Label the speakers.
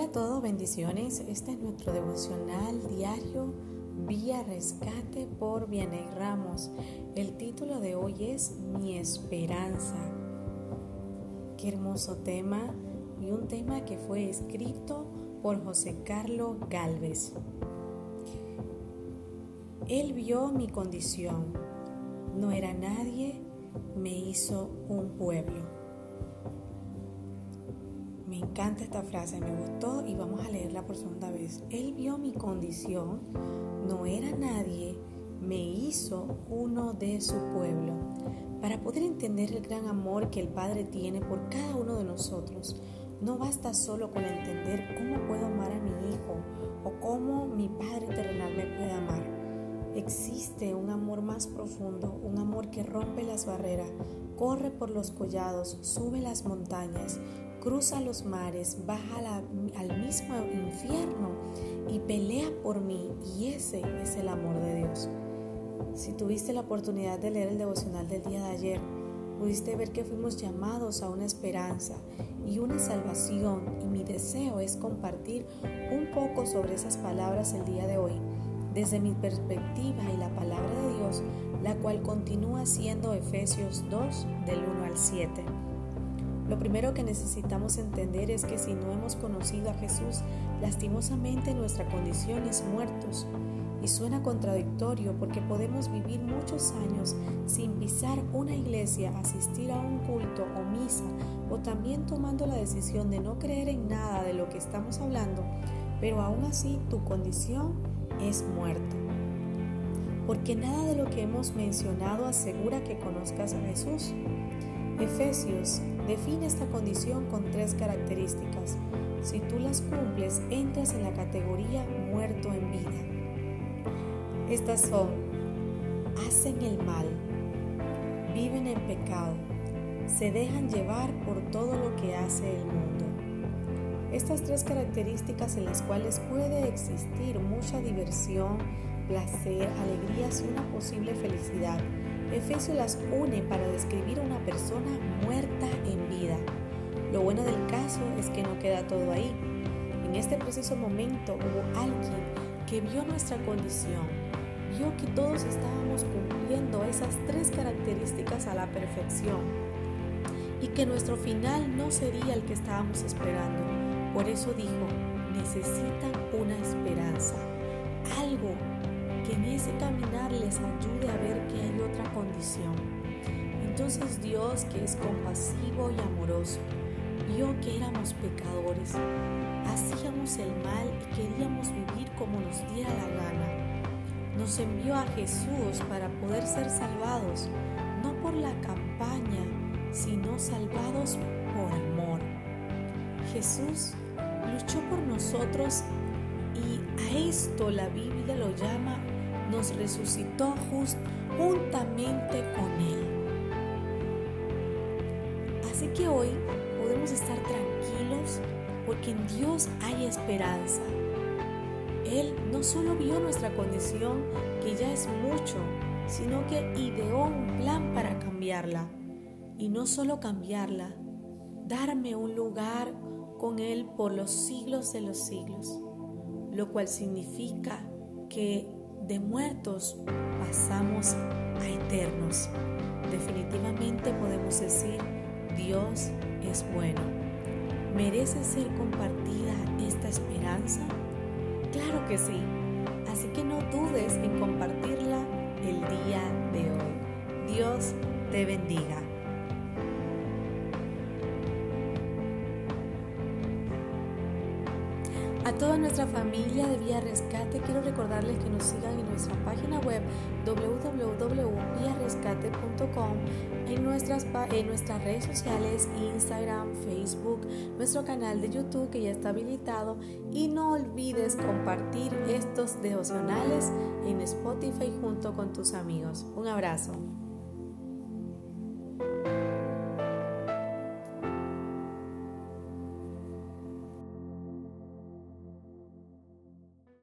Speaker 1: todos, bendiciones. Este es nuestro devocional diario Vía Rescate por Vianey Ramos. El título de hoy es Mi Esperanza. Qué hermoso tema y un tema que fue escrito por José Carlos Galvez. Él vio mi condición. No era nadie, me hizo un pueblo. Encanta esta frase, me gustó y vamos a leerla por segunda vez. Él vio mi condición, no era nadie, me hizo uno de su pueblo. Para poder entender el gran amor que el Padre tiene por cada uno de nosotros, no basta solo con entender cómo puedo amar a mi hijo o cómo mi Padre terrenal me puede amar. Existe un amor más profundo, un amor que rompe las barreras, corre por los collados, sube las montañas, cruza los mares, baja al mismo infierno y pelea por mí. Y ese es el amor de Dios. Si tuviste la oportunidad de leer el devocional del día de ayer, pudiste ver que fuimos llamados a una esperanza y una salvación y mi deseo es compartir un poco sobre esas palabras el día de hoy, desde mi perspectiva y la palabra de Dios, la cual continúa siendo Efesios 2 del 1 al 7. Lo primero que necesitamos entender es que si no hemos conocido a Jesús, lastimosamente nuestra condición es muertos. Y suena contradictorio porque podemos vivir muchos años sin pisar una iglesia, asistir a un culto o misa, o también tomando la decisión de no creer en nada de lo que estamos hablando, pero aún así tu condición es muerto. Porque nada de lo que hemos mencionado asegura que conozcas a Jesús. Efesios define esta condición con tres características. Si tú las cumples, entras en la categoría muerto en vida. Estas son, hacen el mal, viven en pecado, se dejan llevar por todo lo que hace el mundo. Estas tres características en las cuales puede existir mucha diversión, placer, alegrías y una posible felicidad Efesios las une para describir a una persona muerta en vida. Lo bueno del caso es que no queda todo ahí. En este preciso momento hubo alguien que vio nuestra condición, vio que todos estábamos cumpliendo esas tres características a la perfección y que nuestro final no sería el que estábamos esperando. Por eso dijo, necesitan una ese caminar les ayude a ver que hay otra condición. Entonces Dios, que es compasivo y amoroso, vio que éramos pecadores, hacíamos el mal y queríamos vivir como nos diera la gana. Nos envió a Jesús para poder ser salvados, no por la campaña, sino salvados por amor. Jesús luchó por nosotros y a esto la Biblia lo llama nos resucitó juntamente con Él. Así que hoy podemos estar tranquilos porque en Dios hay esperanza. Él no solo vio nuestra condición, que ya es mucho, sino que ideó un plan para cambiarla. Y no solo cambiarla, darme un lugar con Él por los siglos de los siglos, lo cual significa que de muertos pasamos a eternos. Definitivamente podemos decir, Dios es bueno. ¿Merece ser compartida esta esperanza? Claro que sí. Así que no dudes en compartirla el día de hoy. Dios te bendiga. A toda nuestra familia de Vía Rescate quiero recordarles que nos sigan en nuestra página web www.viarescate.com, en nuestras, en nuestras redes sociales, Instagram, Facebook, nuestro canal de YouTube que ya está habilitado y no olvides compartir estos devocionales en Spotify junto con tus amigos. Un abrazo.